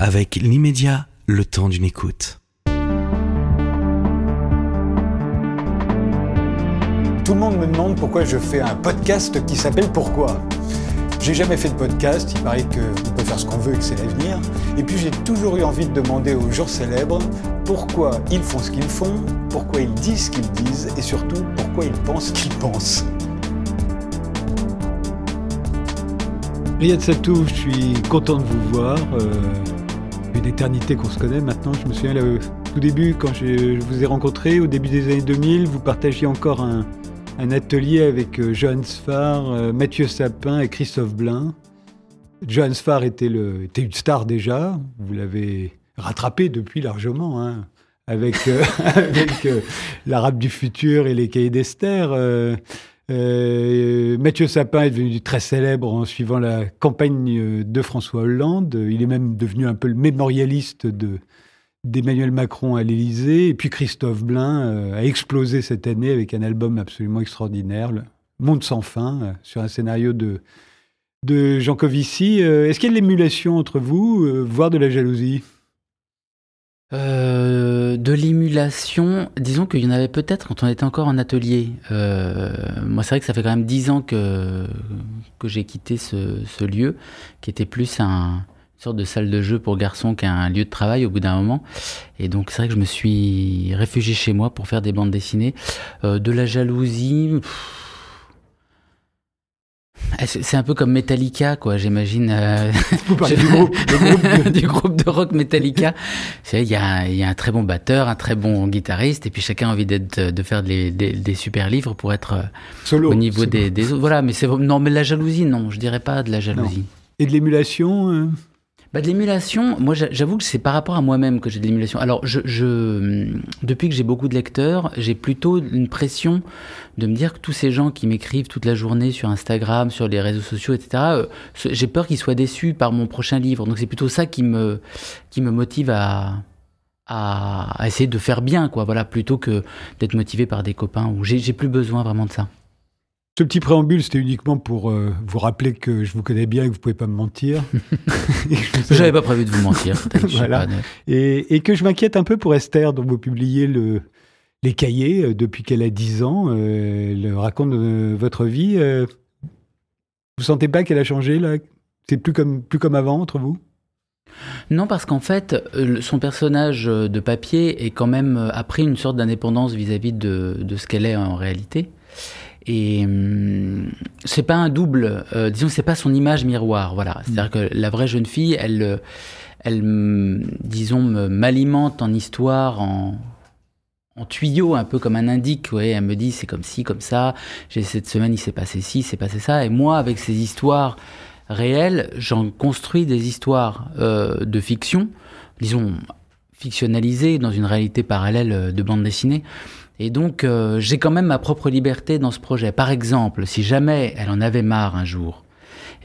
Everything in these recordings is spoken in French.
avec l'immédiat, le temps d'une écoute. Tout le monde me demande pourquoi je fais un podcast qui s'appelle Pourquoi j'ai jamais fait de podcast, il paraît qu'on peut faire ce qu'on veut et que c'est l'avenir. Et puis j'ai toujours eu envie de demander aux gens célèbres pourquoi ils font ce qu'ils font, pourquoi ils disent ce qu'ils disent et surtout pourquoi ils pensent ce qu'ils pensent. Riyad Satou, je suis content de vous voir. Euh, une éternité qu'on se connaît maintenant. Je me souviens là, tout début, quand je vous ai rencontré, au début des années 2000, vous partagiez encore un, atelier avec euh, Johan Sfar, euh, Mathieu Sapin et Christophe Blain. Johan Sfar était, une star déjà, vous l'avez rattrapé depuis largement, hein, avec, euh, avec l'Arabe du futur et les cahiers d'Esther. Mathieu Sapin est devenu très célèbre en suivant la campagne de François Hollande. Il est même devenu un peu le mémorialiste de, d'Emmanuel Macron à l'Élysée. Et puis Christophe Blain euh, a explosé cette année avec un album absolument extraordinaire, le Monde sans fin, euh, sur un scénario de, de Jean Covici. Euh, est-ce qu'il y a de l'émulation entre vous, voire de la jalousie? De l'émulation, disons qu'il y en avait peut-être quand on était encore en atelier. moi, c'est vrai que ça fait quand même dix ans que, que j'ai quitté ce, ce, lieu, qui était plus un, sorte de salle de jeu pour garçons qu'un lieu de travail au bout d'un moment. Et donc c'est vrai que je me suis réfugié chez moi pour faire des bandes dessinées. Euh, de la jalousie... c'est un peu comme Metallica, quoi, j'imagine. Euh, Vous parlez du groupe, du groupe de rock Metallica. Il y a, y a, un très bon batteur, un très bon guitariste, et puis chacun a envie de faire des, des, super livres pour être euh, Solo, au niveau des, des, autres. Voilà, mais c'est non, mais la jalousie, non, je dirais pas de la jalousie. Et de l'émulation bah, de l'émulation, moi j'avoue que c'est par rapport à moi-même que j'ai de l'émulation. Alors, je, je, depuis que j'ai beaucoup de lecteurs, j'ai plutôt une pression de me dire que tous ces gens qui m'écrivent toute la journée sur Instagram, sur les réseaux sociaux, etc., euh, j'ai peur qu'ils soient déçus par mon prochain livre. Donc c'est plutôt ça qui me, qui me motive à, à, essayer de faire bien, quoi. Voilà, plutôt que d'être motivé par des copains où j'ai plus besoin vraiment de ça. Ce petit préambule, c'était uniquement pour euh, vous rappeler que je vous connais bien et que vous pouvez pas me mentir. je n'avais pas prévu de vous mentir. voilà. et, que je m'inquiète un peu pour Esther, dont vous publiez le, les cahiers euh, depuis qu'elle a 10 ans. Euh, elle raconte votre vie. vous sentez pas qu'elle a changé là? C'est plus comme, plus comme avant entre vous? Non, parce qu'en fait, son personnage de papier est quand même a pris une sorte d'indépendance vis-à-vis de, de ce qu'elle est en réalité. Et hum, c'est pas un double, euh, disons, c'est pas son image miroir, voilà. C'est-à-dire que la vraie jeune fille, elle, elle, hum, disons, m'alimente en histoire, en, en tuyau, un peu comme un indique. Ouais, elle me dit c'est comme ci, comme ça. J'ai cette semaine, il s'est passé ci, il s'est passé ça. Et moi, avec ces histoires réelles, j'en construis des histoires euh, de fiction, disons fictionnalisées dans une réalité parallèle de bande dessinée. Et donc, euh, j'ai quand même ma propre liberté dans ce projet. Par exemple, si jamais elle en avait marre un jour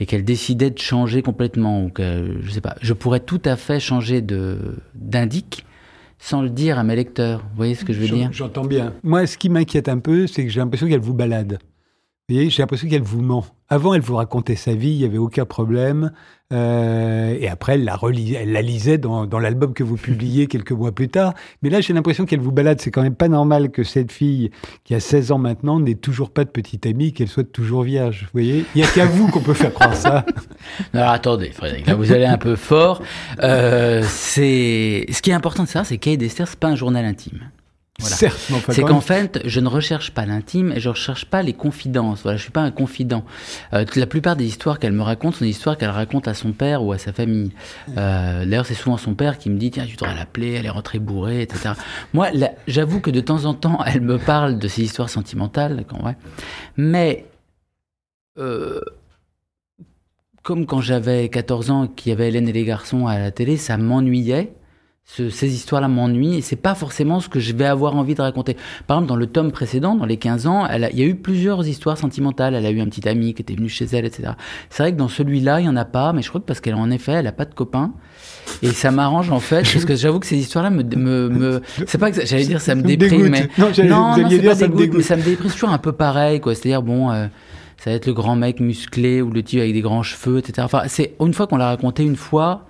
et qu'elle décidait de changer complètement, ou que, je sais pas, je pourrais tout à fait changer de d'indique sans le dire à mes lecteurs. Vous voyez ce que je veux dire? J'entends bien. Moi, ce qui m'inquiète un peu, c'est que j'ai l'impression qu'elle vous balade. Vous voyez, j'ai l'impression qu'elle vous ment. Avant, elle vous racontait sa vie, il n'y avait aucun problème. Euh, et après, elle la, elle la lisait dans, l'album que vous publiez quelques mois plus tard. Mais là, j'ai l'impression qu'elle vous balade. C'est quand même pas normal que cette fille, qui a 16 ans maintenant, n'ait toujours pas de petite amie, qu'elle soit toujours vierge. Vous voyez Il n'y a qu'à vous qu'on peut faire croire ça. Non, attendez, Frédéric, là, vous allez un peu fort. Euh, c'est... Ce qui est important de savoir, c'est qu'Aide Esther, c'est pas un journal intime. C'est qu'en fait, je ne recherche pas l'intime et je ne recherche pas les confidences. Voilà, je suis pas un confident. Euh, la plupart des histoires qu'elle me raconte sont des histoires qu'elle raconte à son père ou à sa famille. Euh, D'ailleurs, c'est souvent son père qui me dit tiens, tu devrais l'appeler, elle est rentrée bourrée, etc. Moi, j'avoue que de temps en temps, elle me parle de ces histoires sentimentales, quand, ouais. mais euh, comme quand j'avais 14 ans, qu'il y avait Hélène et les garçons à la télé, ça m'ennuyait ces histoires-là m'ennuient et c'est pas forcément ce que je vais avoir envie de raconter. Par exemple, dans le tome précédent, dans les 15 ans, elle il y a eu plusieurs histoires sentimentales. Elle a eu un petit ami qui était venu chez elle, etc. C'est vrai que dans celui-là, il y en a pas, mais je crois que parce qu'elle en effet, elle a pas de copain. Et ça m'arrange en fait, parce que j'avoue que ces histoires-là me, me, me... c'est pas que j'allais dire ça me déprime, mais non, non, non c'est pas ça dégoûte, mais ça me déprime toujours un peu pareil, quoi. C'est-à-dire bon. Euh, ça va être le grand mec musclé ou le type avec des grands cheveux, etc. Enfin, c'est une fois qu'on l'a raconté une fois,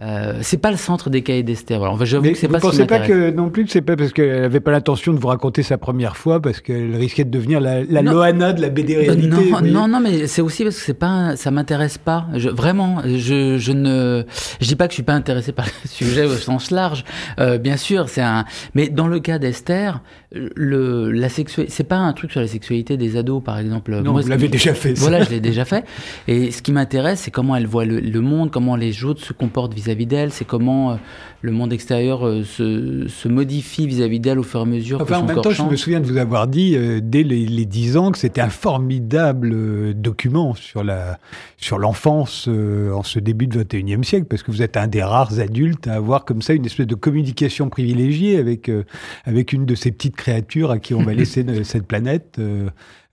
euh, c'est pas le centre des cahiers d'Esther. Alors, j'avoue que c'est pas. Vous pensez pas que non plus que c'est pas parce qu'elle avait pas l'intention de vous raconter sa première fois parce qu'elle risquait de devenir la, la Loana de la BD réalité. Non, non, non, mais c'est aussi parce que c'est pas, ça m'intéresse pas. Je, vraiment, je, je ne, je dis pas que je suis pas intéressé par le sujet au sens large. Euh, bien sûr, c'est un, mais dans le cas d'Esther, le, la sexualité, c'est pas un truc sur la sexualité des ados, par exemple. Non, vous l'avez déjà fait. Ça. Voilà, je l'ai déjà fait. Et ce qui m'intéresse, c'est comment elle voit le, le monde, comment les autres se comportent vis vis-à-vis d'elle, c'est comment euh, le monde extérieur euh, se, modifie vis-à-vis d'elle au fur et à mesure enfin, que son en même temps, je me souviens de vous avoir dit euh, dès les, dix 10 ans que c'était un formidable document sur la sur l'enfance en ce début de 21e siècle, parce que vous êtes un des rares adultes à avoir comme ça une espèce de communication privilégiée avec avec une de ces petites créatures à qui on va laisser cette planète.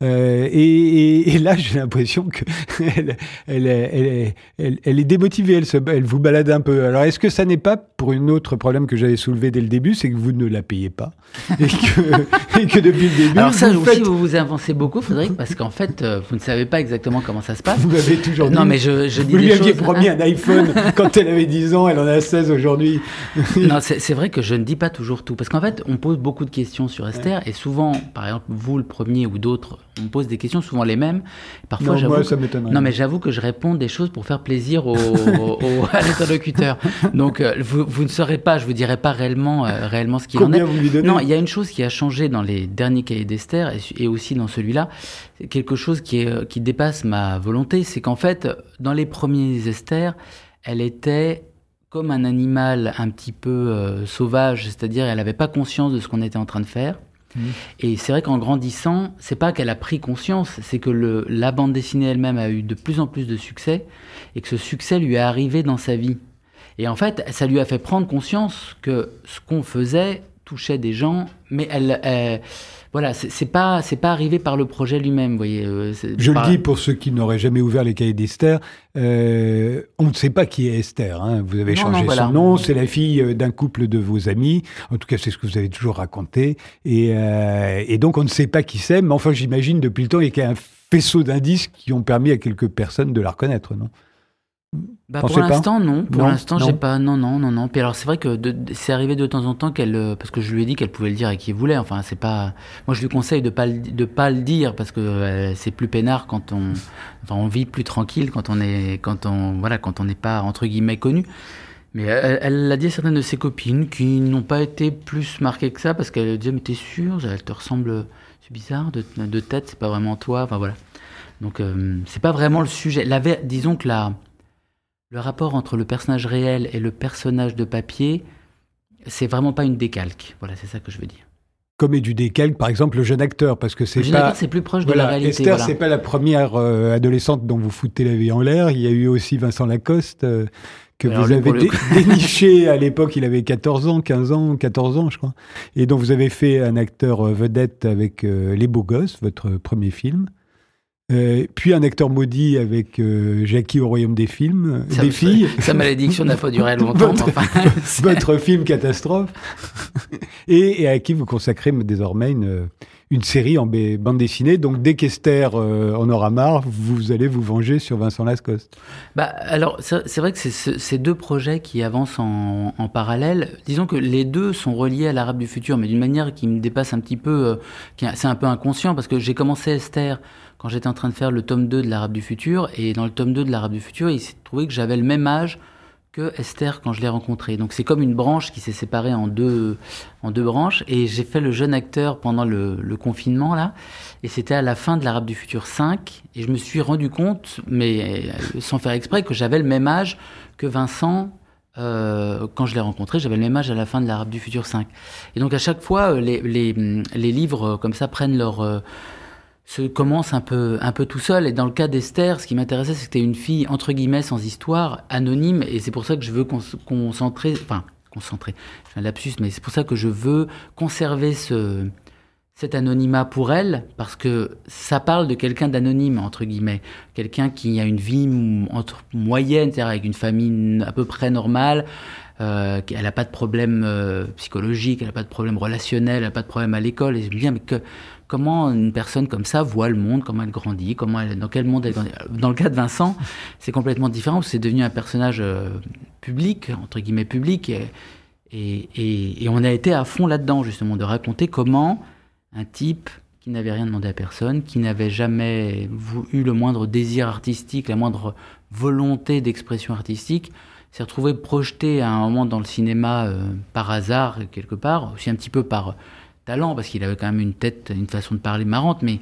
Euh, et, là, j'ai l'impression qu'elle elle, elle, elle, elle, est démotivée, elle, se, elle vous balade un peu. Alors, est-ce que ça n'est pas pour une autre problème que j'avais soulevé dès le début, c'est que vous ne la payez pas et que, et que depuis le début. Alors ça vous aussi, vous vous avancez beaucoup, Frédéric, parce qu'en fait, euh, vous ne savez pas exactement comment ça se passe. Vous m'avez toujours dit. Non, mais je, je dis Vous lui aviez promis un iPhone quand elle avait 10 ans, elle en a 16 aujourd'hui. non, c'est vrai que je ne dis pas toujours tout, parce qu'en fait, on pose beaucoup de questions sur Esther, et souvent, par exemple, vous le premier ou d'autres on me pose des questions, souvent les mêmes. Parfois, j'avoue. Non, mais j'avoue que je réponds des choses pour faire plaisir au, au, à l'interlocuteur. Donc, euh, vous, vous, ne saurez pas, je vous dirai pas réellement, euh, réellement ce qu'il en est. Vous lui non, il y a une chose qui a changé dans les derniers cahiers d'Esther et, aussi dans celui-là. Quelque chose qui, est, qui dépasse ma volonté, c'est qu'en fait, dans les premiers Esther, elle était comme un animal un petit peu euh, sauvage, c'est-à-dire elle n'avait pas conscience de ce qu'on était en train de faire. Mmh. Et c'est vrai qu'en grandissant, c'est pas qu'elle a pris conscience, c'est que le, la bande dessinée elle-même a eu de plus en plus de succès et que ce succès lui est arrivé dans sa vie. Et en fait, ça lui a fait prendre conscience que ce qu'on faisait touchait des gens, mais elle, elle voilà, c'est pas c'est pas arrivé par le projet lui-même, voyez. Euh, Je le dis pour ceux qui n'auraient jamais ouvert les cahiers d'Esther, euh, on ne sait pas qui est Esther. Hein. Vous avez changé son nom, c'est la fille euh, d'un couple de vos amis. En tout cas, c'est ce que vous avez toujours raconté. Et, et donc, on ne sait pas qui c'est, mais enfin, j'imagine depuis le temps, il y a un faisceau d'indices qui ont permis à quelques personnes de la reconnaître, non? Bah pour l'instant, non. Pour l'instant, j'ai pas. Non, non, non, non. Puis alors, c'est vrai que c'est arrivé de temps en temps qu'elle, euh, parce que je lui ai dit qu'elle pouvait le dire et qu'il voulait. Enfin, c'est pas. Moi, je lui conseille de pas de pas le dire parce que euh, c'est plus peinard quand on, enfin, on vit plus tranquille quand on est, quand on, voilà, quand on n'est pas entre guillemets connu. Mais elle l'a dit à certaines de ses copines qui n'ont pas été plus marquées que ça parce qu'elle disait mais t'es sûr, elle te ressemble, c'est bizarre de, de tête, c'est pas vraiment toi. Enfin voilà. Donc euh, c'est pas vraiment le sujet. La, disons que la le rapport entre le personnage réel et le personnage de papier, c'est vraiment pas une décalque. Voilà, c'est ça que je veux dire. Comme est du décalque, par exemple, le jeune acteur, parce que c'est pas. c'est plus proche de la réalité. Esther, c'est pas la première euh, adolescente dont vous foutez la vie en l'air. Il y a eu aussi Vincent Lacoste. Euh, que vous avez déniché à l'époque, il avait 14 ans, 15 ans, 14 ans, je crois, et dont vous avez fait un acteur euh, vedette avec Les Beaux Gosses, votre premier film. Euh, puis un acteur maudit avec euh, Jackie au royaume des films, des filles. Sa malédiction n'a pas duré longtemps. votre, enfin, votre film catastrophe. et, à qui vous consacrez désormais une, une série en bande dessinée? Donc dès qu'Esther euh, en aura marre, vous allez vous venger sur Vincent Lascoste. Bah alors c'est vrai que c'est ces deux projets qui avancent en, en, parallèle. Disons que les deux sont reliés à l'Arabe du futur, mais d'une manière qui me dépasse un petit peu. c'est un peu inconscient parce que j'ai commencé Esther quand j'étais en train de faire le tome 2 de l'Arabe du futur. Et dans le tome 2 de l'Arabe du futur, il s'est trouvé que j'avais le même âge que Esther quand je l'ai rencontrée. Donc c'est comme une branche qui s'est séparée en deux, en deux branches. Et j'ai fait le jeune acteur pendant le, confinement, là. Et c'était à la fin de l'Arabe du futur 5. Et je me suis rendu compte, mais euh, sans faire exprès, que j'avais le même âge que Vincent euh, quand je l'ai rencontré, j'avais le même âge à la fin de l'Arabe du Futur 5. Et donc à chaque fois, euh, les, les, les livres comme ça prennent leur, se commence un peu, un peu tout seul. Et dans le cas d'Esther, ce qui m'intéressait, c'était une fille, entre guillemets, sans histoire, anonyme. Et c'est pour ça que je veux concentrer, enfin, concentrer, j'ai un lapsus, mais c'est pour ça que je veux conserver ce, cet anonymat pour elle, parce que ça parle de quelqu'un d'anonyme, entre guillemets. Quelqu'un qui a une vie entre moyenne, c'est-à-dire avec une famille à peu près normale, euh, elle n'a pas de problème euh, psychologique, elle n'a pas de problème relationnel, elle n'a pas de problème à l'école. Et je me dis, mais que, comment une personne comme ça voit le monde, comment elle grandit, comment elle, dans quel monde elle grandit. Dans le cas de Vincent, c'est complètement différent, c'est devenu un personnage euh, public, entre guillemets public, et, on a été à fond là-dedans, justement, de raconter comment un type qui n'avait rien demandé à personne, qui n'avait jamais eu le moindre désir artistique, la moindre volonté d'expression artistique, s'est retrouvé projeté à un moment dans le cinéma euh, par hasard, quelque part, aussi un petit peu par talent, parce qu'il avait quand même une tête, une façon de parler marrante, mais,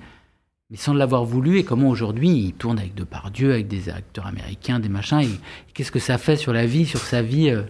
mais sans l'avoir voulu, et comment aujourd'hui il tourne avec Depardieu, avec des acteurs américains, des machins, et, qu'est-ce que ça fait sur la vie, sur sa vie euh,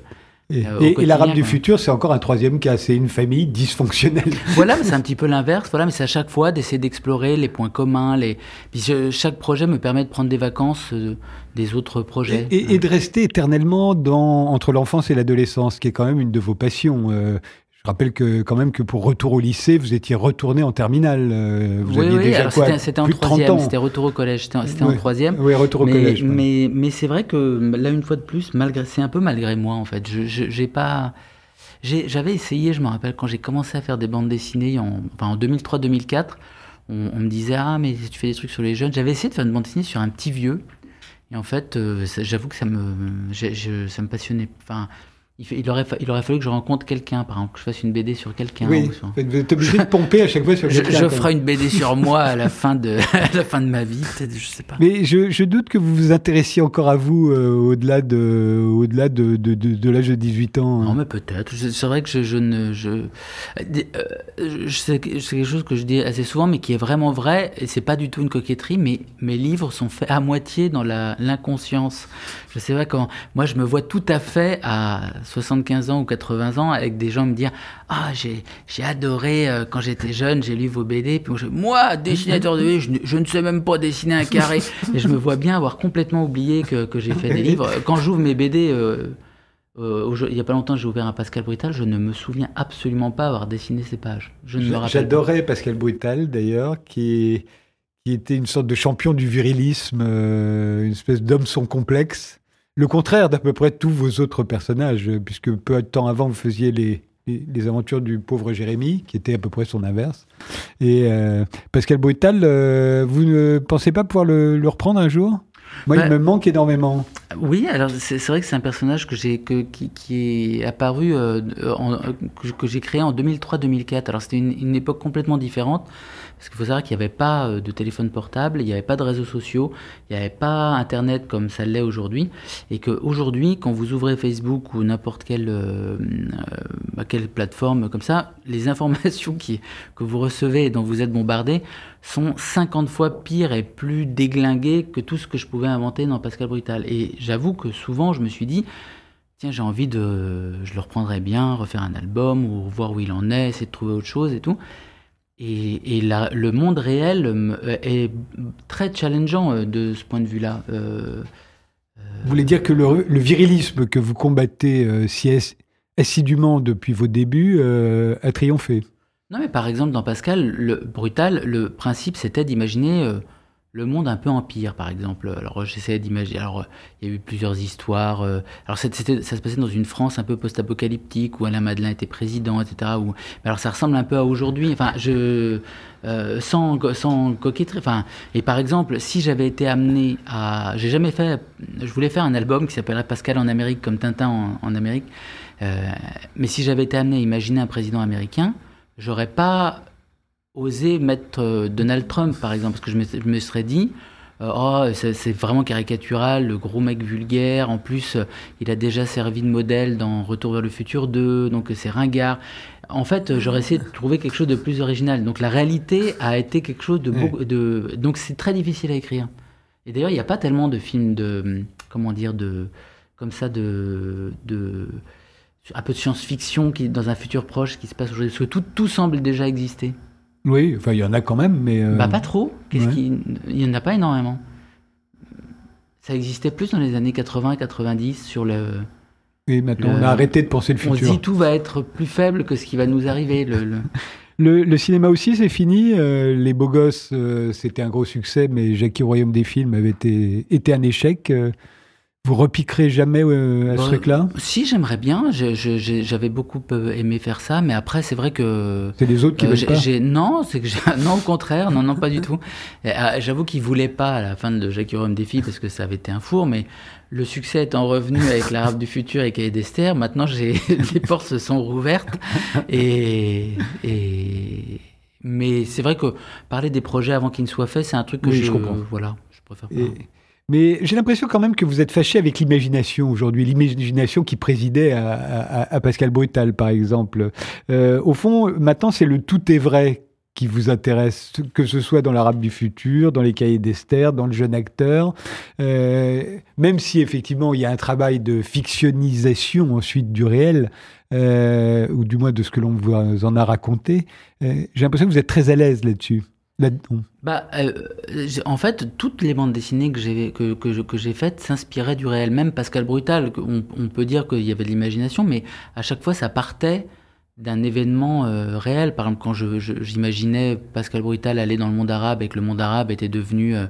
et, euh, l'arabe du futur, c'est encore un troisième cas, c'est une famille dysfonctionnelle. Voilà, mais c'est un petit peu l'inverse. Voilà, mais c'est à chaque fois d'essayer d'explorer les points communs. Les... Puis chaque projet me permet de prendre des vacances euh, des autres projets. Et, de rester éternellement dans, entre l'enfance et l'adolescence, qui est quand même une de vos passions. Euh, je rappelle que quand même que pour retour au lycée, vous étiez retourné en terminale. Euh, vous oui, aviez oui, déjà quoi, c'était en troisième, c'était retour au collège, c'était en troisième. Oui, retour au mais, collège. Mais, mais c'est vrai que là, une fois de plus, malgré, c'est un peu malgré moi en fait. Je, j'ai pas, j'avais essayé, je me rappelle quand j'ai commencé à faire des bandes dessinées en, enfin, en 2003-2004, on, on, me disait ah mais tu fais des trucs sur les jeunes. J'avais essayé de faire une bande dessinée sur un petit vieux. Et en fait, euh, j'avoue que ça me, je, ça me passionnait. Enfin, il, aurait il aurait fallu que je rencontre quelqu'un, par exemple, que je fasse une BD sur quelqu'un. Oui, vous êtes obligé de pomper à chaque fois sur quelqu'un. Je, je ferai une BD sur moi à la fin de, la fin de ma vie, je sais pas. Mais je, je, doute que vous vous intéressiez encore à vous euh, au-delà de, au-delà de, de, de, l'âge de 18 ans. Hein. Non, mais peut-être. C'est vrai que je, je ne. Je, euh, c'est quelque chose que je dis assez souvent, mais qui est vraiment vrai, et c'est pas du tout une coquetterie, mais mes livres sont faits à moitié dans l'inconscience. Je sais pas comment. Moi, je me vois tout à fait à 75 ans ou 80 ans avec des gens me dire Ah, j'ai, adoré euh, quand j'étais jeune, j'ai lu vos BD. Puis moi, dessinateur de BD, je, ne sais même pas dessiner un carré. Et je me vois bien avoir complètement oublié que, que j'ai fait des livres. Quand j'ouvre mes BD, euh, euh, il n'y a pas longtemps, j'ai ouvert un Pascal Brutal. Je ne me souviens absolument pas avoir dessiné ces pages. Je ne me J'adorais Pascal Brutal, d'ailleurs, qui, qui était une sorte de champion du virilisme, une espèce d'homme sans complexe le contraire d'à peu près tous vos autres personnages, puisque peu de temps avant, vous faisiez les, les, aventures du pauvre Jérémie, qui était à peu près son inverse. Et euh, Pascal Brutal, euh, vous ne pensez pas pouvoir le, reprendre un jour? Moi, il bah, me manque énormément. Oui, alors c'est vrai que c'est un personnage que j'ai que, qui, est apparu, euh, que, j'ai créé en 2003-2004. Alors c'était une, une, époque complètement différente. Parce qu'il faut savoir qu'il n'y avait pas euh, de téléphone portable, il n'y avait pas de réseaux sociaux, il n'y avait pas Internet comme ça l'est aujourd'hui. Et qu'aujourd'hui, quand vous ouvrez Facebook ou n'importe quelle, euh, euh, quelle plateforme comme ça, les informations que vous recevez et dont vous êtes bombardé sont 50 fois pires et plus déglinguées que tout ce que je pouvais inventer dans Pascal Brutal. Et j'avoue que souvent, je me suis dit, tiens, j'ai envie de. Je le reprendrais bien, refaire un album ou voir où il en est, essayer de trouver autre chose et tout. Et, le monde réel euh, est très challengeant euh, de ce point de vue-là. Euh, vous voulez dire que le, virilisme que vous combattez si assidûment depuis vos débuts a triomphé? Non, mais par exemple, dans Pascal, le brutal, le principe c'était d'imaginer le monde un peu empire, par exemple. Alors, j'essayais d'imaginer. Alors, il y a eu plusieurs histoires. Euh, alors, ça se passait dans une France un peu post-apocalyptique où Alain Madelin était président, etc. Où, alors, ça ressemble un peu à aujourd'hui. Enfin, je. Euh, sans, sans coquetterie. Enfin, et par exemple, si j'avais été amené à. J'ai jamais fait. Je voulais faire un album qui s'appellerait Pascal en Amérique, comme Tintin en, Amérique. Euh, mais si j'avais été amené à imaginer un président américain, j'aurais pas oser mettre euh, Donald Trump, par exemple, parce que je me, serais dit, euh, oh, c'est vraiment caricatural, le gros mec vulgaire, en plus, euh, il a déjà servi de modèle dans Retour vers le futur 2, donc c'est ringard. En fait, j'aurais essayé de trouver quelque chose de plus original. Donc la réalité a été quelque chose de... Beau, de donc c'est très difficile à écrire. Et d'ailleurs, il n'y a pas tellement de films de... Comment dire de Comme ça, de... de un peu de science-fiction qui dans un futur proche qui se passe aujourd'hui. Parce que tout, tout semble déjà exister. Oui, enfin, il y en a quand même, mais. Euh, bah, pas trop. Qu'est-ce Il n'y en a pas énormément. Ça existait plus dans les années 80-90 sur le. Oui, maintenant, on a arrêté de penser le futur. On se dit tout va être plus faible que ce qui va nous arriver. Le, le... cinéma aussi, c'est fini. Euh, les Beaux Gosses, euh, c'était un gros succès, mais Jackie Royaume des films avait été, été un échec. Vous repiquerez jamais euh, à ce truc-là? Si, j'aimerais bien. J'avais beaucoup euh, aimé faire ça, mais après, c'est vrai que. C'est les autres qui euh, veulent pas? Non, c'est que non, au contraire, non, non, pas du tout. J'avoue qu'ils voulaient pas à la fin de Jacques Rome Défi parce que ça avait été un four, mais le succès étant revenu avec l'Arabe du futur et Cahiers d'Esther, maintenant j'ai les portes se sont rouvertes et, et... mais c'est vrai que parler des projets avant qu'ils ne soient faits, c'est un truc que je, comprends. voilà, je préfère pas. Mais j'ai l'impression quand même que vous êtes fâché avec l'imagination aujourd'hui, l'imagination qui présidait à, Pascal Brutal, par exemple. Euh, au fond, maintenant, c'est le tout est vrai qui vous intéresse, que ce soit dans l'arabe du futur, dans les cahiers d'Esther, dans le jeune acteur, euh, même si effectivement il y a un travail de fictionnisation ensuite du réel, euh, ou du moins de ce que l'on vous en a raconté, j'ai l'impression que vous êtes très à l'aise là-dessus. Bah, euh, en fait, toutes les bandes dessinées que j'ai que, que, j'ai faites s'inspiraient du réel. Même Pascal Brutal, on, peut dire qu'il y avait de l'imagination, mais à chaque fois, ça partait d'un événement euh, réel. Par exemple, quand j'imaginais Pascal Brutal aller dans le monde arabe et que le monde arabe était devenu euh,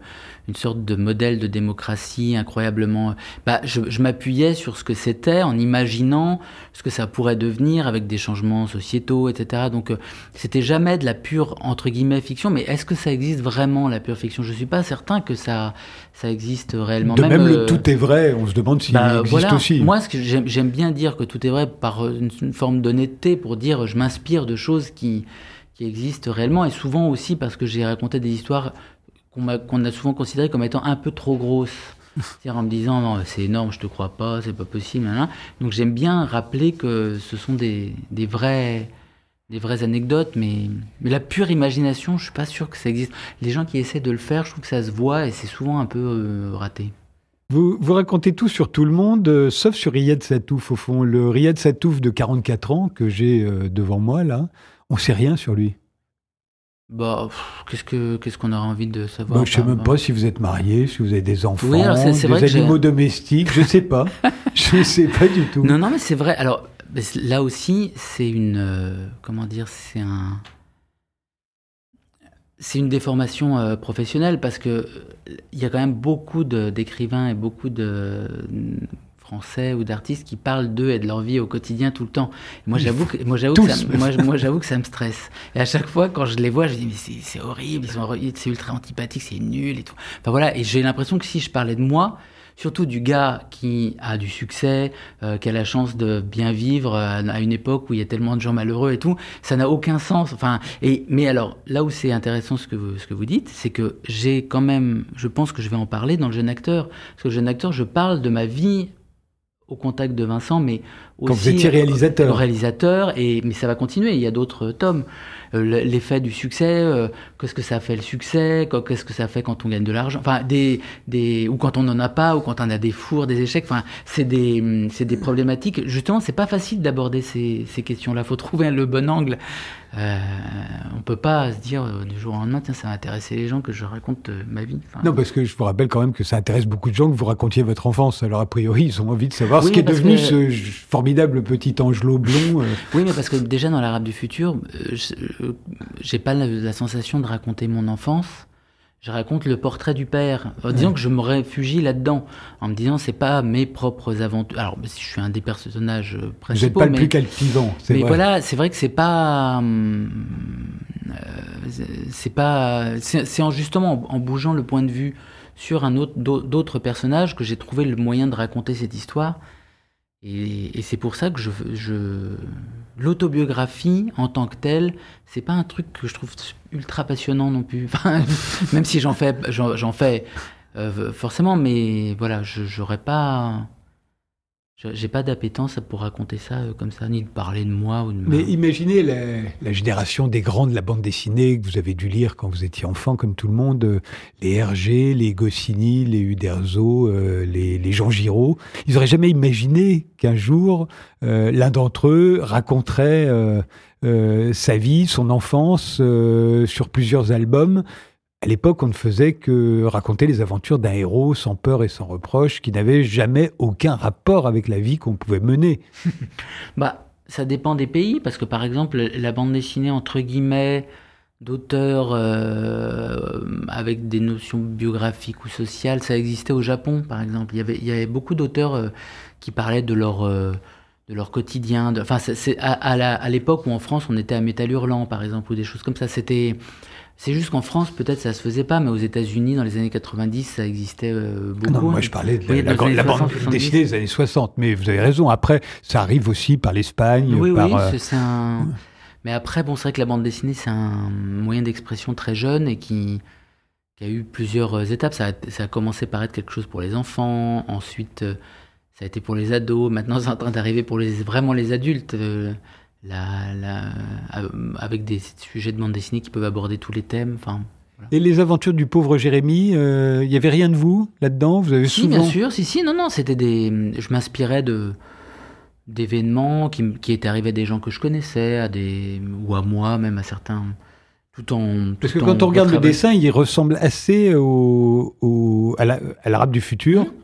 une sorte de modèle de démocratie incroyablement... Euh, bah, je, je m'appuyais sur ce que c'était en imaginant ce que ça pourrait devenir avec des changements sociétaux, etc. Donc, c'était jamais de la pure, entre guillemets, fiction. Mais est-ce que ça existe vraiment, la pure fiction? Je suis pas certain que ça, ça existe réellement. De même, le tout est vrai, on se demande s'il bah, existe aussi. Moi, ce que j'aime bien dire que tout est vrai par une, une forme d'honnêteté pour dire je m'inspire de choses qui, qui existent réellement et souvent aussi parce que j'ai raconté des histoires qu'on a, souvent considérées comme étant un peu trop grosses. C'est-à-dire en me disant c'est énorme, je te crois pas, c'est pas possible. Donc j'aime bien rappeler que ce sont des, vraies anecdotes, mais, mais la pure imagination, je suis pas sûr que ça existe. Les gens qui essaient de le faire, je trouve que ça se voit et c'est souvent un peu euh, raté. Vous, vous, racontez tout sur tout le monde, euh, sauf sur Riyad Satouf, au fond. Le Riyad Satouf de 44 ans, que j'ai euh, devant moi, là, on sait rien sur lui. Bah, qu'est-ce que qu'est-ce qu'on aurait envie de savoir bah, Je ne sais même pas si vous êtes marié, si vous avez des enfants, des animaux domestiques, je ne sais pas. je ne sais pas du tout. Non, non, mais c'est vrai. Alors, là aussi, c'est une... Euh, comment dire C'est un c'est une déformation euh, professionnelle parce que il y a quand même beaucoup d'écrivains et beaucoup de français ou d'artistes qui parlent d'eux et de leur vie au quotidien tout le temps. moi j'avoue que moi j'avoue que ça, moi, moi j'avoue que ça me stresse. Et à chaque fois quand je les vois, je dis mais c'est horrible, c'est ultra antipathique, c'est nul et tout. Enfin voilà, et j'ai l'impression que si je parlais de moi, surtout du gars qui a du succès, euh, qui a la chance de bien vivre euh, à une époque où il y a tellement de gens malheureux et tout, ça n'a aucun sens. Enfin, et, mais alors, là où c'est intéressant ce que vous, ce que vous dites, c'est que j'ai quand même, je pense que je vais en parler dans le jeune acteur. Parce que le jeune acteur, je parle de ma vie au contact de Vincent, mais aussi Quand vous étiez réalisateur. réalisateur, et, mais ça va continuer, il y a d'autres tomes. Euh, l'effet du succès, euh, qu'est-ce que ça fait le succès, qu'est-ce que ça fait quand on gagne de l'argent, enfin des, des ou quand on n'en a pas, ou quand on a des fours, des échecs, enfin c'est des c'est des problématiques. Justement, c'est pas facile d'aborder ces, ces questions-là. Faut trouver le bon angle. Euh, on peut pas se dire euh, du jour au lendemain, tiens, ça va intéresser les gens que je raconte ma vie. non, parce que je vous rappelle quand même que ça intéresse beaucoup de gens que vous racontiez votre enfance. Alors a priori, ils ont envie de savoir ce qui est devenu ce formidable petit angelot blond. Oui, mais parce que déjà dans l'arabe du futur, j'ai pas la, sensation de raconter mon enfance. Je raconte le portrait du père. En disant que je me réfugie là-dedans, en me disant c'est pas mes propres aventures. Alors, je suis un des personnages principaux. Vous n'êtes pas le plus calpivant. Mais vrai. voilà, c'est vrai que c'est pas, hum, euh, c'est pas, c'est en justement en, bougeant le point de vue sur un autre d'autres personnages que j'ai trouvé le moyen de raconter cette histoire. Et, c'est pour ça que je, je l'autobiographie en tant que telle, c'est pas un truc que je trouve ultra passionnant non plus. même si j'en fais, j'en fais euh, forcément, mais voilà, je j'aurais pas j'ai pas d'appétence pour raconter ça euh, comme ça, ni de parler de moi ou de Mais imaginez la, génération des grands de la bande dessinée que vous avez dû lire quand vous étiez enfant, comme tout le monde, euh, les Hergé, les Goscinny, les Uderzo, euh, les, Jean Giraud. Ils n'auraient jamais imaginé qu'un jour, l'un d'entre eux raconterait sa vie, son enfance, sur plusieurs albums. À l'époque, on ne faisait que raconter les aventures d'un héros sans peur et sans reproche, qui n'avait jamais aucun rapport avec la vie qu'on pouvait mener. bah, ça dépend des pays, parce que par exemple, la bande dessinée entre guillemets d'auteurs avec des notions biographiques ou sociales. Ça existait au Japon, par exemple. Il y avait, beaucoup d'auteurs qui parlaient de leur de leur quotidien. Enfin, à, à l'époque où en France on était à Métal Hurlant, par exemple, ou des choses comme ça. C'était c'est juste qu'en France, peut-être ça se faisait pas, mais aux États-Unis, dans les années 90, ça existait euh, beaucoup. Non, moi, je parlais de la, bande dessinée des années 60, mais vous avez raison. Après, ça arrive aussi par l'Espagne. Oui, par, oui, euh, c'est un. Mais après, bon, c'est vrai que la bande dessinée, c'est un moyen d'expression très jeune et qui, qui, a eu plusieurs euh, étapes. Ça a, ça a, commencé par être quelque chose pour les enfants, ensuite, ça a été pour les ados. Maintenant, c'est en train d'arriver pour les, vraiment les adultes la, la, euh, avec des sujets de bande dessinée qui peuvent aborder tous les thèmes. Enfin, Et les aventures du pauvre Jérémy, il euh, n'y avait rien de vous là-dedans? Vous avez si, bien sûr, si, si, non, non, c'était des. Je m'inspirais de d'événements qui, qui étaient arrivés à des gens que je connaissais, à des ou à moi, même à certains. Tout en, Parce que quand on regarde le dessin, il ressemble assez au, au à l'arabe du futur. Mmh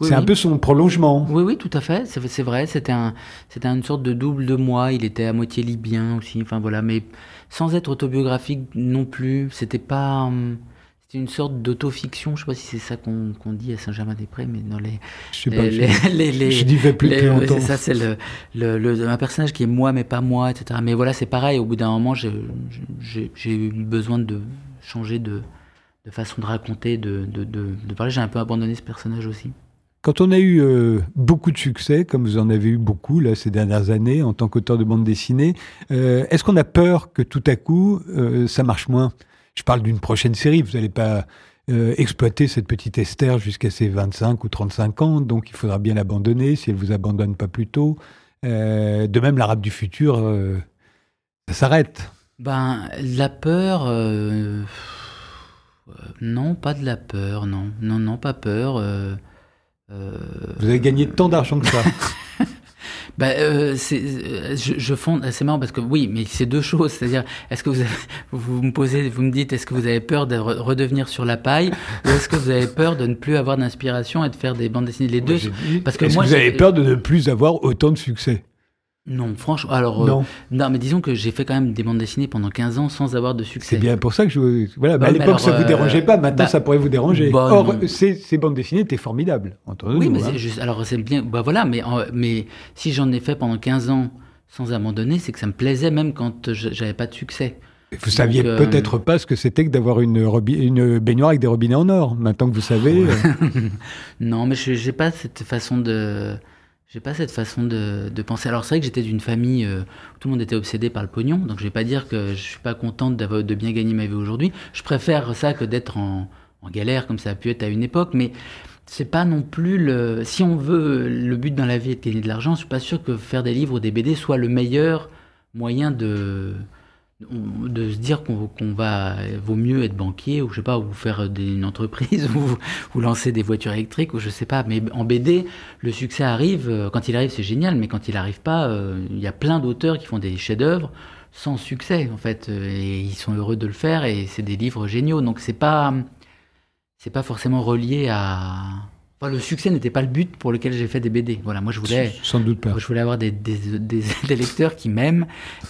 c'est un peu son prolongement. Oui, oui, tout à fait. C'est vrai. C'était un, c'était une sorte de double de moi. Il était à moitié libyen aussi. Enfin voilà, mais sans être autobiographique non plus. C'était pas. Hum, c'était une sorte d'autofiction. Je sais pas si c'est ça qu'on dit à Saint-Germain-des-Prés, mais dans les. Je sais pas. Les, les, je dis plus, plus longtemps. C'est ça. C'est le, le, un personnage qui est moi, mais pas moi, etc. Mais voilà, c'est pareil. Au bout d'un moment, j'ai eu besoin de changer de, de façon de raconter, de, de, de, de parler. J'ai un peu abandonné ce personnage aussi. Quand on a eu euh, beaucoup de succès, comme vous en avez eu beaucoup là, ces dernières années en tant qu'auteur de bande dessinée, euh, est-ce qu'on a peur que tout à coup euh, ça marche moins? Je parle d'une prochaine série, vous n'allez pas exploiter cette petite Esther jusqu'à ses 25 ou 35 ans, donc il faudra bien l'abandonner si elle vous abandonne pas plus tôt. de même, l'arabe du futur, ça s'arrête. Ben, la peur, non, pas de la peur, non, non, non, pas peur. Vous avez gagné tant d'argent que ça bah, euh, euh, je, je fonde, c'est marrant parce que oui, mais c'est deux choses. C'est-à-dire, est-ce que vous, vous me posez, vous me dites, est-ce que vous avez peur de redevenir sur la paille, ou est-ce que vous avez peur de ne plus avoir d'inspiration et de faire des bandes dessinées? Les deux. parce que est-ce que vous avez peur de ne plus avoir autant de succès? Non, franchement, alors non. non. mais disons que j'ai fait quand même des bandes dessinées pendant 15 ans sans avoir de succès. C'est bien pour ça que je voilà, à l'époque ça vous dérangeait pas, maintenant bah, ça pourrait vous déranger. Bah, Or ces, ces, bandes dessinées étaient formidables entre Oui, mais hein. juste, alors c'est bien bah voilà, mais mais si j'en ai fait pendant 15 ans sans abandonner, c'est que ça me plaisait même quand j'avais pas de succès. Vous saviez euh, peut-être pas ce que c'était que d'avoir une, une baignoire avec des robinets en or. Maintenant que vous savez. Euh. non, mais je n'ai pas cette façon de j'ai pas cette façon de, de penser. Alors c'est vrai que j'étais d'une famille euh, où tout le monde était obsédé par le pognon, donc je vais pas dire que je suis pas contente de bien gagner ma vie aujourd'hui. Je préfère ça que d'être en, en, galère comme ça a pu être à une époque, mais c'est pas non plus le. Si on veut le but dans la vie est de gagner de l'argent, je suis pas sûr que faire des livres ou des BD soit le meilleur moyen de de se dire qu'on va vaut mieux être banquier ou je sais pas ou faire une entreprise ou, ou, lancer des voitures électriques ou je sais pas. Mais en BD le succès arrive euh, quand il arrive c'est génial. Mais quand il arrive pas euh, il y a plein d'auteurs qui font des chefs-d'œuvre sans succès en fait euh, et ils sont heureux de le faire et c'est des livres géniaux. Donc c'est pas c'est pas forcément relié à le succès n'était pas le but pour lequel j'ai fait des BD. Voilà, moi je voulais, sans doute pas. Je voulais avoir des, des, des, lecteurs qui m'aiment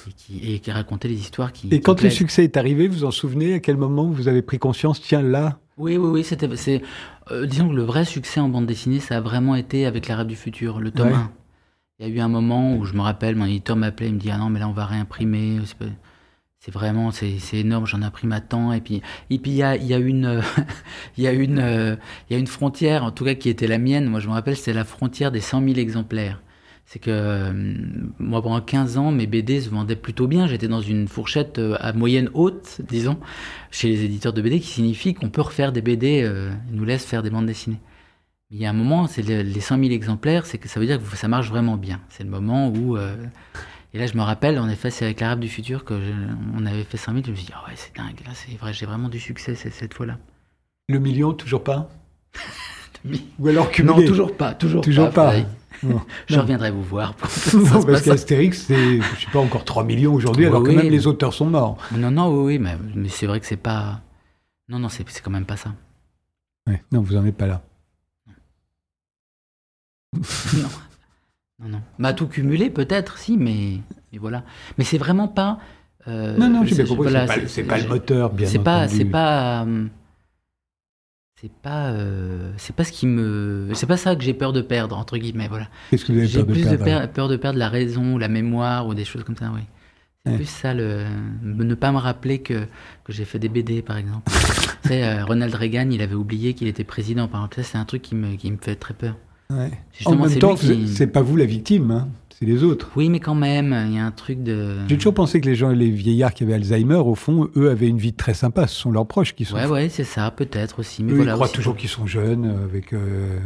et qui, et qui, racontaient les histoires qui. Et quand le succès est arrivé, vous en souvenez À quel moment vous avez pris conscience Tiens là. Oui, oui, oui. C'était, c'est, euh, disons que le vrai succès en bande dessinée, ça a vraiment été avec l'arabe du futur, le tome 1. Il y a eu un moment où je me rappelle, mon éditeur m'appelait, il me dit ah non mais là on va réimprimer c'est vraiment c'est énorme j'en imprime à temps et puis il y a, y a une il y a une il y a une frontière en tout cas qui était la mienne. Moi je me rappelle c'est la frontière des 100 000 exemplaires. C'est que euh, moi pendant 15 ans mes BD se vendaient plutôt bien. J'étais dans une fourchette euh, à moyenne haute disons chez les éditeurs de BD qui signifie qu'on peut refaire des BD euh, ils nous laissent faire des bandes dessinées. Il y a un moment c'est les 100 000 exemplaires c'est que ça veut dire que ça marche vraiment bien. C'est le moment où et là, je me rappelle, en effet, c'est avec l'Arabe du futur que on avait fait 5000. Je me suis dit, oh ouais, c'est dingue, là, c'est vrai, j'ai vraiment du succès cette fois-là. Le million, toujours pas Ou alors cumulé Non, toujours pas, toujours, toujours pas. je reviendrai vous voir. non, parce qu'Astérix, c'est, je sais pas, encore 3 millions aujourd'hui, alors que même les auteurs sont morts. Non, non, oui, oui mais, mais c'est vrai que c'est pas. Non, non, c'est, quand même pas ça. Ouais, non, vous en êtes pas là. non. Non, non. Bah, tout cumulé, peut-être, si, mais, mais voilà. Mais c'est vraiment pas. non, non, j'ai bien compris. c'est pas, le moteur, bien c'est Pas, c'est pas, c'est pas, c'est pas ce qui me, c'est pas ça que j'ai peur de perdre entre guillemets, voilà. Qu'est-ce que vous avez peur de perdre J'ai plus peur de perdre la raison, la mémoire ou des choses comme ça, oui. C'est plus ça, le, ne pas me rappeler que, que j'ai fait des BD, par exemple. tu sais, Ronald Reagan, il avait oublié qu'il était président, par exemple. Ça, c'est un truc qui me, qui me fait très peur. En même temps, c'est pas vous la victime, hein, c'est les autres. Oui, mais quand même, il y a un truc de. J'ai toujours pensé que les gens, les vieillards qui avaient Alzheimer, au fond, eux avaient une vie très sympa. Ce sont leurs proches qui sont. Ouais, ouais, c'est ça, peut-être aussi. Mais voilà, ils croient toujours qu'ils sont jeunes, euh, avec, euh,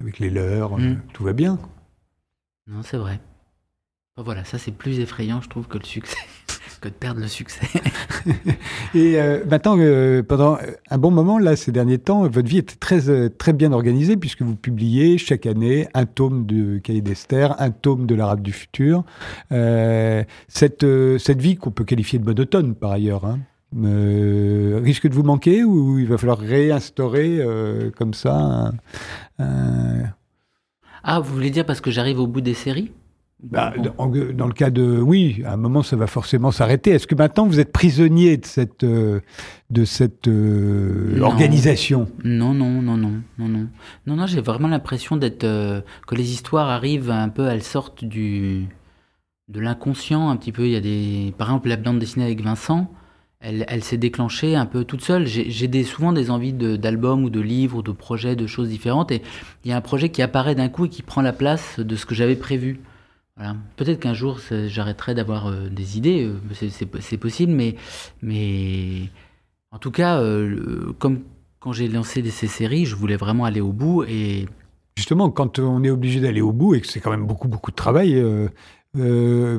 avec, les leurs, euh, mm. tout va bien. Non, c'est vrai. Voilà, ça c'est plus effrayant, je trouve, que le succès que de perdre le succès. et euh, maintenant, euh, pendant un bon moment, là, ces derniers temps, votre vie était très, euh, très bien organisée puisque vous publiez chaque année un tome de Cahiers d'Esther, un tome de l'Arabe du futur. cette, cette vie qu'on peut qualifier de monotone par ailleurs, hein, risque de vous manquer ou il va falloir réinstaurer comme ça Ah, vous voulez dire parce que j'arrive au bout des séries? Bah, dans, le cas de, oui, à un moment, ça va forcément s'arrêter. Est-ce que maintenant vous êtes prisonnier de cette, euh, de cette euh, organisation? Non, non, non, non, non, non, non, non. J'ai vraiment l'impression d'être euh, que les histoires arrivent un peu, elles sortent du de l'inconscient un petit peu. Il y a des, par exemple, la bande dessinée avec Vincent. Elle, elle s'est déclenchée un peu toute seule. J'ai des, souvent des envies d'albums ou de livres ou de projets, de choses différentes. Et il y a un projet qui apparaît d'un coup et qui prend la place de ce que j'avais prévu. Peut-être qu'un jour, j'arrêterai d'avoir euh, des idées, euh, c'est possible, mais, mais en tout cas, euh, comme quand j'ai lancé ces séries, je voulais vraiment aller au bout. Et... Justement, quand on est obligé d'aller au bout et que c'est quand même beaucoup, beaucoup de travail,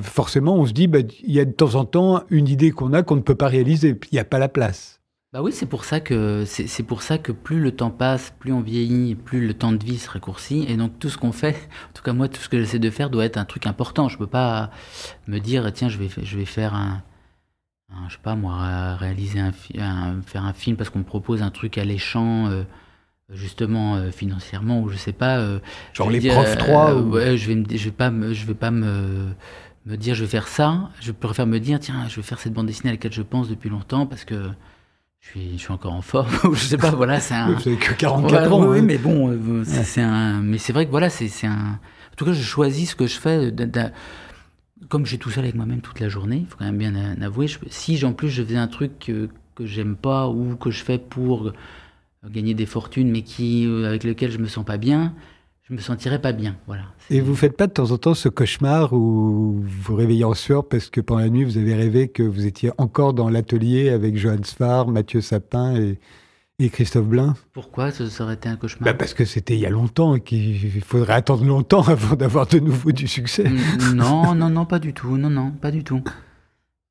forcément, on se dit, bah, il y a de temps en temps une idée qu'on a qu'on ne peut pas réaliser, il n'y a pas la place. Bah oui, c'est pour ça que c'est pour ça que plus le temps passe, plus on vieillit, plus le temps de vie se raccourcit, et donc tout ce qu'on fait, en tout cas moi, tout ce que j'essaie de faire doit être un truc important. Je peux pas me dire tiens, je vais je vais faire un, je sais pas moi, réaliser un, faire un film parce qu'on me propose un truc alléchant. Euh, justement euh, financièrement ou je sais pas euh, genre les profs 3 ou... ouais je vais me, je vais pas me, je vais pas me me dire je vais faire ça je préfère me dire tiens je vais faire cette bande dessinée à laquelle je pense depuis longtemps parce que je suis, je suis encore en forme, je sais pas, voilà, c'est un. Vous avez que 44 ans. Oui, hein. mais bon, euh, c'est un. Mais c'est vrai que voilà, c'est un. En tout cas, je choisis ce que je fais. Comme je suis tout seul avec moi-même toute la journée, il faut quand même bien avouer. si en plus je faisais un truc que, que j'aime pas ou que je fais pour gagner des fortunes, mais qui euh, avec lequel je me sens pas bien, je me sentirais pas bien. Voilà. Et vous faites pas de temps en temps ce cauchemar où vous vous réveillez en sueur parce que pendant la nuit vous avez rêvé que vous étiez encore dans l'atelier avec Johannes Sfar, Mathieu Sapin et, et Christophe Blain Pourquoi ça aurait été un cauchemar? Bah Parce que c'était il y a longtemps et qu'il faudrait attendre longtemps avant d'avoir de nouveau du succès. Non, non, non, pas du tout. Non, non, pas du tout.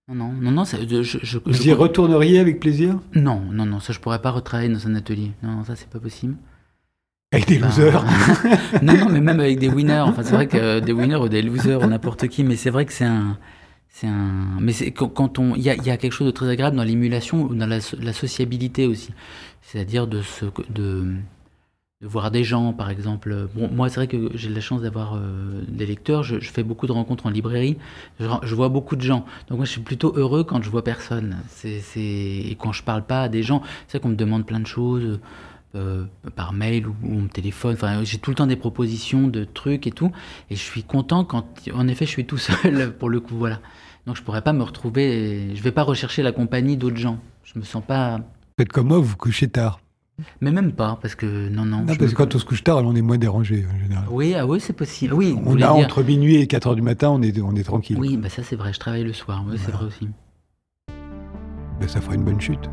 Non, non, non, je, je, Vous y retourneriez avec plaisir? Non, non, non, ça je pourrais pas retravailler dans un atelier. Non, ça c'est pas possible. Avec des losers Non, non, mais même avec des winners. Enfin, c'est vrai que des winners ou des losers ou n'importe qui, mais c'est vrai que c'est un. C'est un. Mais c'est quand on. Il y a, y a, quelque chose de très agréable dans l'émulation ou dans la, la sociabilité aussi. C'est-à-dire de, se, de, de voir des gens, par exemple. Bon, moi, c'est vrai que j'ai la chance d'avoir euh, des lecteurs. Je, je, fais beaucoup de rencontres en librairie. Je, je, vois beaucoup de gens. Donc, moi, je suis plutôt heureux quand je vois personne. C'est, et quand je parle pas à des gens. C'est vrai qu'on me demande plein de choses. Euh, par mail ou, ou, téléphone. Enfin, j'ai tout le temps des propositions de trucs et tout. Et je suis content quand, en effet, je suis tout seul pour le coup. Voilà. Donc je pourrais pas me retrouver. Je vais pas rechercher la compagnie d'autres gens. Je me sens pas. Faites comme moi, vous couchez tard. Mais même pas, parce que non, non. non parce que quand on se couche tard, on est moins dérangé en général. Oui, ah oui, c'est possible. Oui, on a entre minuit et 4 heures du matin, on est, on est tranquille. Oui, bah ça c'est vrai, je travaille le soir, oui, c'est vrai aussi. Ben, ça fera une bonne chute.